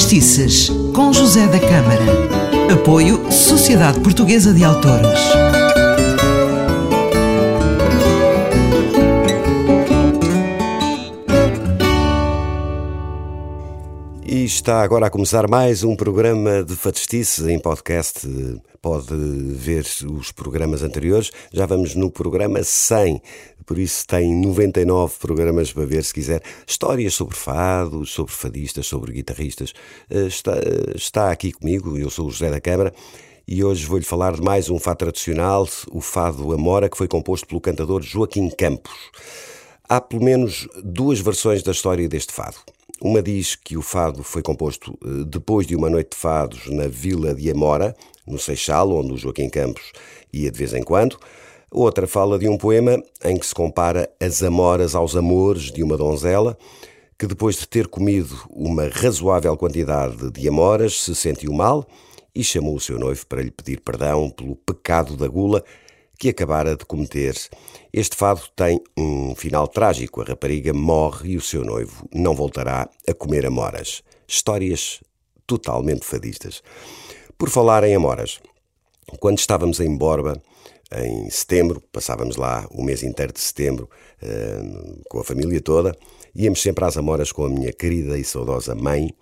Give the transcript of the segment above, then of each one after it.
Fadistices, com José da Câmara. Apoio Sociedade Portuguesa de Autores. E está agora a começar mais um programa de Fadistice em podcast. Pode ver os programas anteriores. Já vamos no programa 100, por isso tem 99 programas para ver se quiser. Histórias sobre fados, sobre fadistas, sobre guitarristas. Eh, está, está aqui comigo, eu sou o José da Câmara. E hoje vou-lhe falar de mais um fado tradicional, o fado Amora, que foi composto pelo cantador Joaquim Campos. Há pelo menos duas versões da história deste fado. Uma diz que o fado foi composto eh, depois de uma noite de fados na vila de Amora, no Seixal, onde o Joaquim Campos ia de vez em quando. Outra fala de um poema em que se compara as amoras aos amores de uma donzela, que depois de ter comido uma razoável quantidade de amoras se sentiu mal e chamou o seu noivo para lhe pedir perdão pelo pecado da gula que acabara de cometer. Este fado tem um final trágico. A rapariga morre e o seu noivo não voltará a comer amoras. Histórias totalmente fadistas. Por falar em amoras, quando estávamos em Borba, em setembro, passávamos lá o mês inteiro de setembro uh, com a família toda, íamos sempre às amoras com a minha querida e saudosa mãe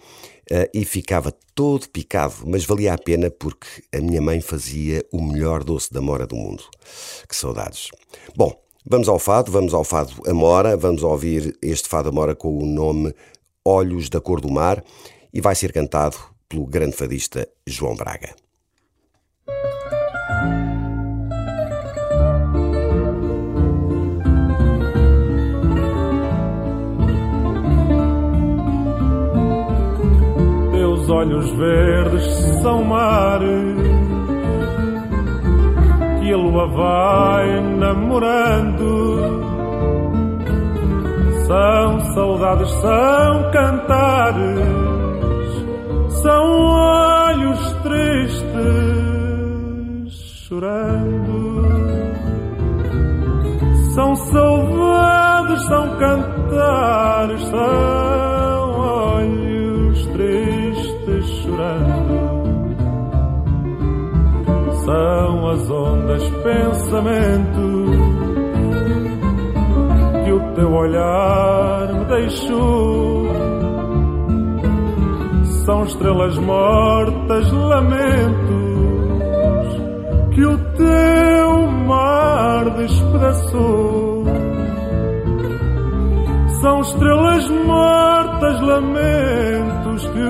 uh, e ficava todo picado, mas valia a pena porque a minha mãe fazia o melhor doce de amora do mundo. Que saudades. Bom, vamos ao fado, vamos ao fado Amora, vamos ouvir este fado Amora com o nome Olhos da Cor do Mar e vai ser cantado pelo grande fadista João Braga. Olhos verdes são mares que a lua vai namorando. São saudades, são cantares, são olhos tristes chorando. São saudades, são cantares, são olhos tristes chorando. São as ondas pensamento que o teu olhar me deixou. São estrelas mortas, lamentos que o teu mar despedaçou. São estrelas mortas, lamentos que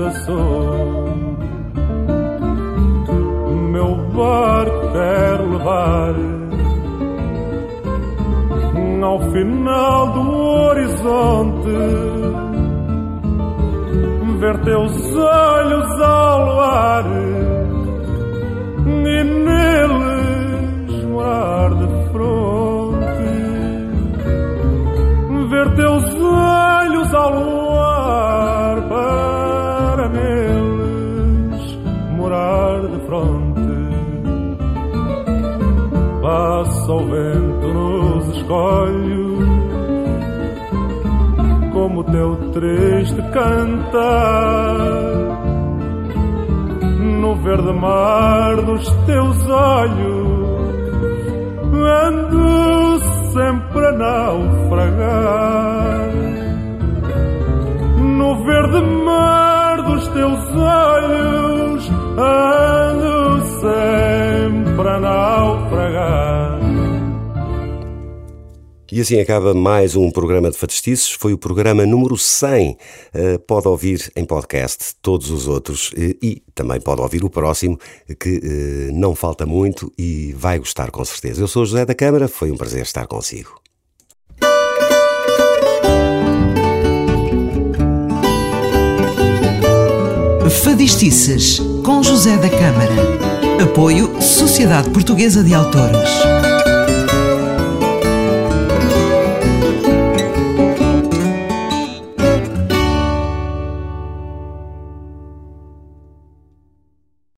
despedaçou. Meu barco quer levar ao final do horizonte ver teus olhos ao luar e neles morar de fronte. Ver teus olhos ao luar Passa o vento nos escolhos como teu triste cantar. No verde mar dos teus olhos ando sempre a naufragar. No verde mar dos teus olhos E assim acaba mais um programa de Fadistices. Foi o programa número 100. Uh, pode ouvir em podcast todos os outros uh, e também pode ouvir o próximo, que uh, não falta muito e vai gostar com certeza. Eu sou José da Câmara, foi um prazer estar consigo. Fadistices, com José da Câmara. Apoio Sociedade Portuguesa de Autores.